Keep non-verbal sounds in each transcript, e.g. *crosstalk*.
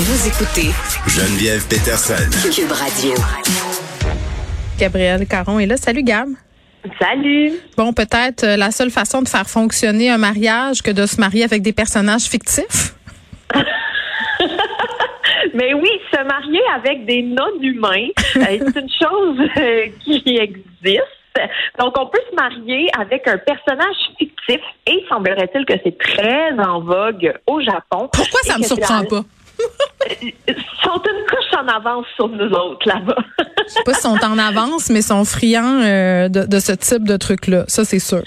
Vous écoutez Geneviève Peterson. Cube Radio. Gabrielle Caron est là. Salut Gab. Salut. Bon, peut-être euh, la seule façon de faire fonctionner un mariage que de se marier avec des personnages fictifs? *laughs* Mais oui, se marier avec des non-humains, euh, c'est une *laughs* chose euh, qui existe. Donc, on peut se marier avec un personnage fictif et semblerait-il que c'est très en vogue au Japon. Pourquoi ça me surprend pas? Ils sont une couche en avance sur nous autres là-bas. Je sais pas s'ils sont en avance, mais sont friands euh, de, de ce type de truc-là. Ça, c'est sûr.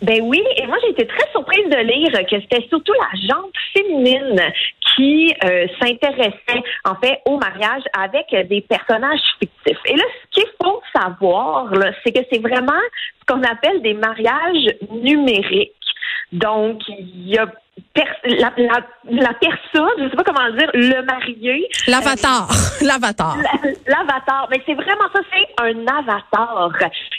Ben oui, et moi j'ai été très surprise de lire que c'était surtout la jante féminine qui euh, s'intéressait en fait au mariage avec des personnages fictifs. Et là, ce qu'il faut savoir, c'est que c'est vraiment ce qu'on appelle des mariages numériques. Donc, il y a la, la, la personne, je sais pas comment dire, le marié, L'avatar. *laughs* L'avatar. la- L'avatar, mais c'est vraiment ça, c'est un avatar.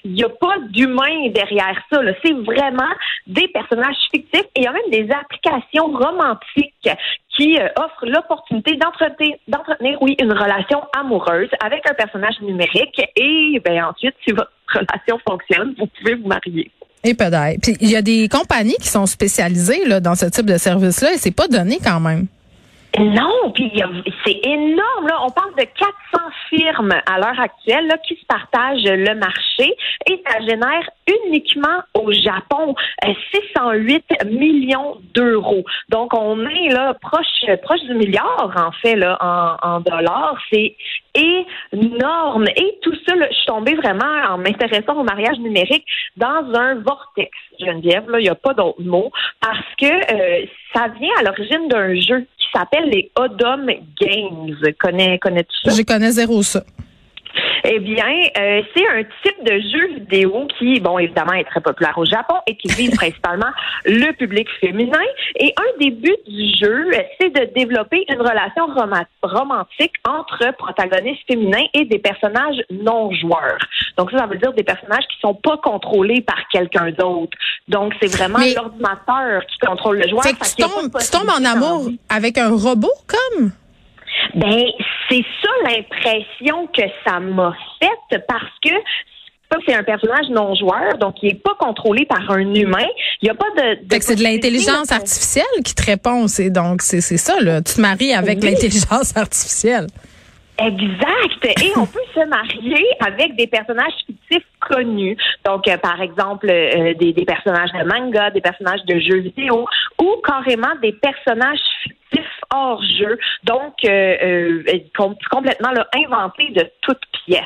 Il n'y a pas d'humain derrière ça. C'est vraiment des personnages fictifs et il y a même des applications romantiques qui euh, offrent l'opportunité d'entretenir, d'entretenir, oui, une relation amoureuse avec un personnage numérique et ben ensuite, si votre relation fonctionne, vous pouvez vous marier. Et peut-être. Puis il y a des compagnies qui sont spécialisées là, dans ce type de service-là et c'est pas donné quand même. Non, puis c'est énorme. Là. On parle de 400 firmes à l'heure actuelle là, qui se partagent le marché et ça génère uniquement au Japon euh, 608 millions d'euros. Donc on est là proche proche du milliard en fait là en, en dollars. C'est énorme et tout ça. là, je suis tombée vraiment en m'intéressant au mariage numérique dans un vortex. Geneviève, là, il n'y a pas d'autre mot parce que euh, ça vient à l'origine d'un jeu qui s'appelle les Odom Games. Connais, connais-tu ça? Je connais zéro ça. Eh bien, euh, c'est un type de jeu vidéo qui, bon, évidemment, est très populaire au Japon et qui vise *laughs* principalement le public féminin. Et un des buts du jeu, euh, c'est de développer une relation roma- romantique entre protagonistes féminins et des personnages non joueurs. Donc ça, ça veut dire des personnages qui sont pas contrôlés par quelqu'un d'autre. Donc c'est vraiment l'ordinateur qui contrôle le joueur. Fait que tu tombes, tu tombes en amour avec un robot comme? Ben, c'est ça l'impression que ça m'a faite parce que c'est un personnage non joueur, donc il est pas contrôlé par un humain. Il n'y a pas de. c'est de l'intelligence artificielle qui te répond. C'est donc c'est c'est ça là. Tu te maries avec Oui. l'intelligence *laughs* artificielle. Exact. Et on *laughs* peut se marier avec des personnages fictifs connus. Donc, euh, par exemple, euh, des, des personnages de manga, des personnages de jeux vidéo ou carrément des personnages fictifs hors jeu. Donc, euh, com- complètement là, inventés de toutes pièces.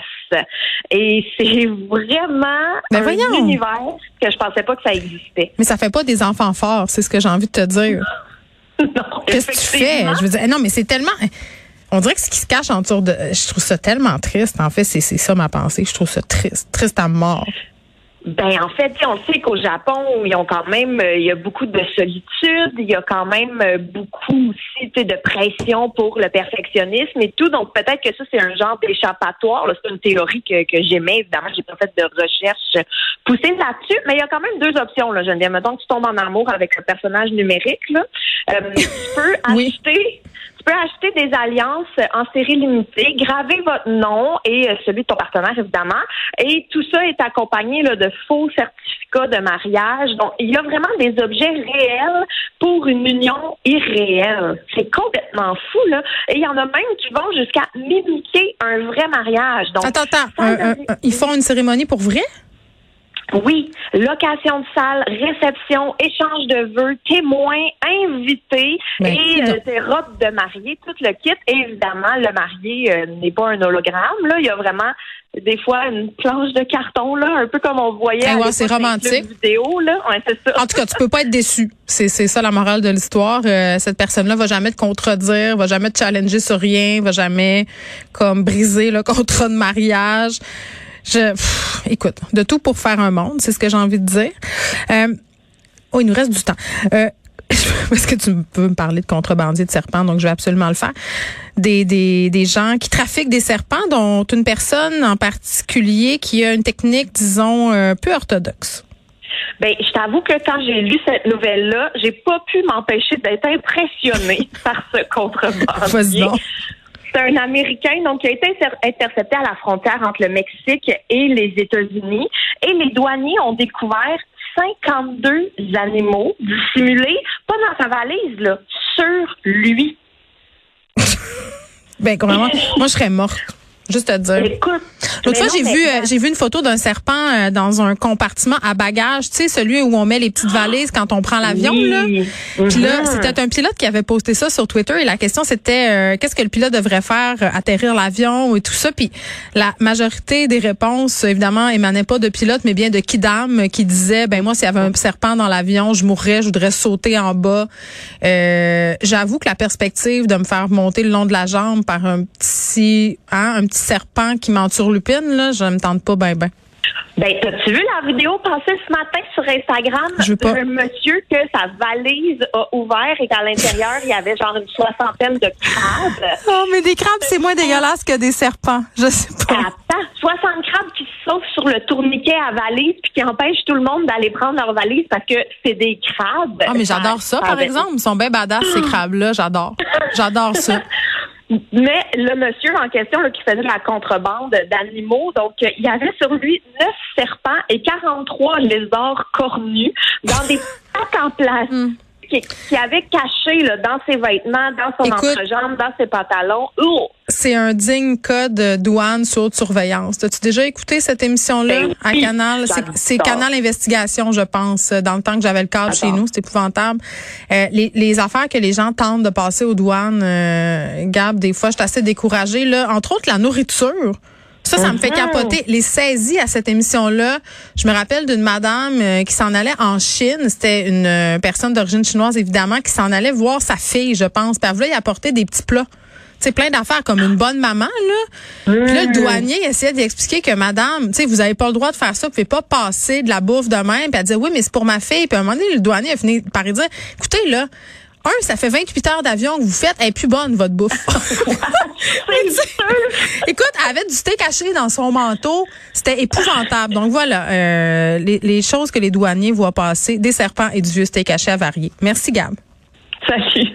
Et c'est vraiment un voyons. univers que je pensais pas que ça existait. Mais ça fait pas des enfants forts, c'est ce que j'ai envie de te dire. *laughs* non, Qu'est-ce que tu fais? Je veux dire, eh non, mais c'est tellement. On dirait que ce qui se cache en dessous de. Je trouve ça tellement triste. En fait, c'est ça ma pensée. Je trouve ça triste. Triste à mort. Ben en fait, on sait qu'au Japon, ils ont quand même, euh, il y a beaucoup de solitude, il y a quand même euh, beaucoup aussi de pression pour le perfectionnisme et tout. Donc peut-être que ça c'est un genre d'échappatoire. C'est une théorie que, que j'aimais. Évidemment, j'ai pas fait de recherche poussée là-dessus, mais il y a quand même deux options là. Geneviève, mettons que tu tombes en amour avec un personnage numérique là, euh, tu peux *laughs* Oui. acheter. Tu peux acheter des alliances en série limitée, graver votre nom et euh, celui de ton partenaire, évidemment. Et tout ça est accompagné là, de faux certificats de mariage. Donc, il y a vraiment des objets réels pour une union irréelle. C'est complètement fou, là. Et il y en a même qui vont jusqu'à mimiter un vrai mariage. Donc, Attends, attends. ils font une cérémonie pour vrai? Oui, location de salle, réception, échange de vœux, témoins, invités et euh, des robes de mariée, tout le kit. Et évidemment, le marié euh, n'est pas un hologramme. Là, il y a vraiment des fois une planche de carton là, un peu comme on voyait. À ouais, c'est romantique. Vidéo là, ouais, ça. En tout cas, tu peux pas être déçu. C'est c'est ça la morale de l'histoire. Euh, cette personne-là va jamais te contredire, va jamais te challenger sur rien, va jamais comme briser le *laughs* contrat de mariage. Je, pff, écoute, de tout pour faire un monde, c'est ce que j'ai envie de dire. Euh, oh, il nous reste du temps. Euh, *laughs* parce que tu peux me parler de contrebandier de serpents, donc je vais absolument le faire. Des, des, des gens qui trafiquent des serpents, dont une personne en particulier qui a une technique, disons, euh, peu orthodoxe. Ben, je t'avoue que quand j'ai lu cette nouvelle-là, j'ai pas pu m'empêcher d'être impressionnée *laughs* par ce contrebandier. C'est un Américain donc qui a été intercepté à la frontière entre le Mexique et les États-Unis. Et les douaniers ont découvert 52 animaux dissimulés, pas dans sa valise, là, sur lui. ben, comment, *laughs* moi, je serais morte. Juste à dire. Écoute. L'autre fois, j'ai vu, euh, j'ai vu une photo d'un serpent euh, dans un compartiment à bagages, tu sais, celui où on met les petites valises quand on prend l'avion, là. Puis là, mhm. c'était un pilote qui avait posté ça sur Twitter et la question c'était euh, qu'est-ce que le pilote devrait faire, atterrir l'avion et tout ça? Puis la majorité des réponses, évidemment, émanaient pas de pilote, mais bien de Kidam qui disait, ben moi, s'il y avait un serpent dans l'avion, je mourrais, je voudrais sauter en bas. J'avoue que la perspective de me faire monter le long de la jambe par un petit, hein, un petit serpent qui là, je me tente pas ben ben. Ben, as-tu vu la vidéo passée ce matin sur Instagram? D'un monsieur que sa valise a ouvert et qu'à l'intérieur, il y avait genre une soixantaine de crabes? Oh, mais des crabes, c'est moins dégueulasse que des serpents. Je sais pas. Attends, 60 crabes qui se sauvent sur le tourniquet à valise puis qui empêchent tout le monde d'aller prendre leur valise parce que c'est des crabes. Ah, mais j'adore ça, par exemple. Ils sont bien badass, ces crabes-là. J'adore. J'adore ça. *laughs* Mais le monsieur en question qui faisait la contrebande d'animaux, donc il y avait sur lui neuf serpents et 43 lézards cornus dans des *laughs* sacs en plastique. Hmm. Qui, avait caché là, dans ses vêtements, dans son entrejambe, dans ses pantalons. C'est un digne code douane sur haute surveillance. As-tu déjà écouté cette émission-là ben à Canal? C'est Canal Investigation, je pense, dans le temps que j'avais le cadre chez nous. C'est épouvantable. Euh, les, les, affaires que les gens tentent de passer aux douanes, euh, Gab, des fois, je suis assez découragée. Là. Entre autres, la nourriture. Ça, ça me fait capoter. Les saisies à cette émission-là, je me rappelle d'une madame euh, qui s'en allait en Chine. C'était une euh, personne d'origine chinoise, évidemment, qui s'en allait voir sa fille, je pense. Puis elle voulait y apporter des petits plats. C'est plein d'affaires comme une bonne maman là. Puis là le douanier essayait d'expliquer que madame, tu sais vous avez pas le droit de faire ça, vous pouvez pas passer de la bouffe de même. Puis elle disait oui, mais c'est pour ma fille. Puis à un moment donné le douanier a fini par dire écoutez là, un, ça fait 28 heures d'avion que vous faites, elle est plus bonne, votre bouffe. *laughs* *laughs* Écoute, elle avait du steak caché dans son manteau. C'était épouvantable. Donc voilà, euh, les, les, choses que les douaniers voient passer, des serpents et du vieux steak caché à varier. Merci, Gab. Salut.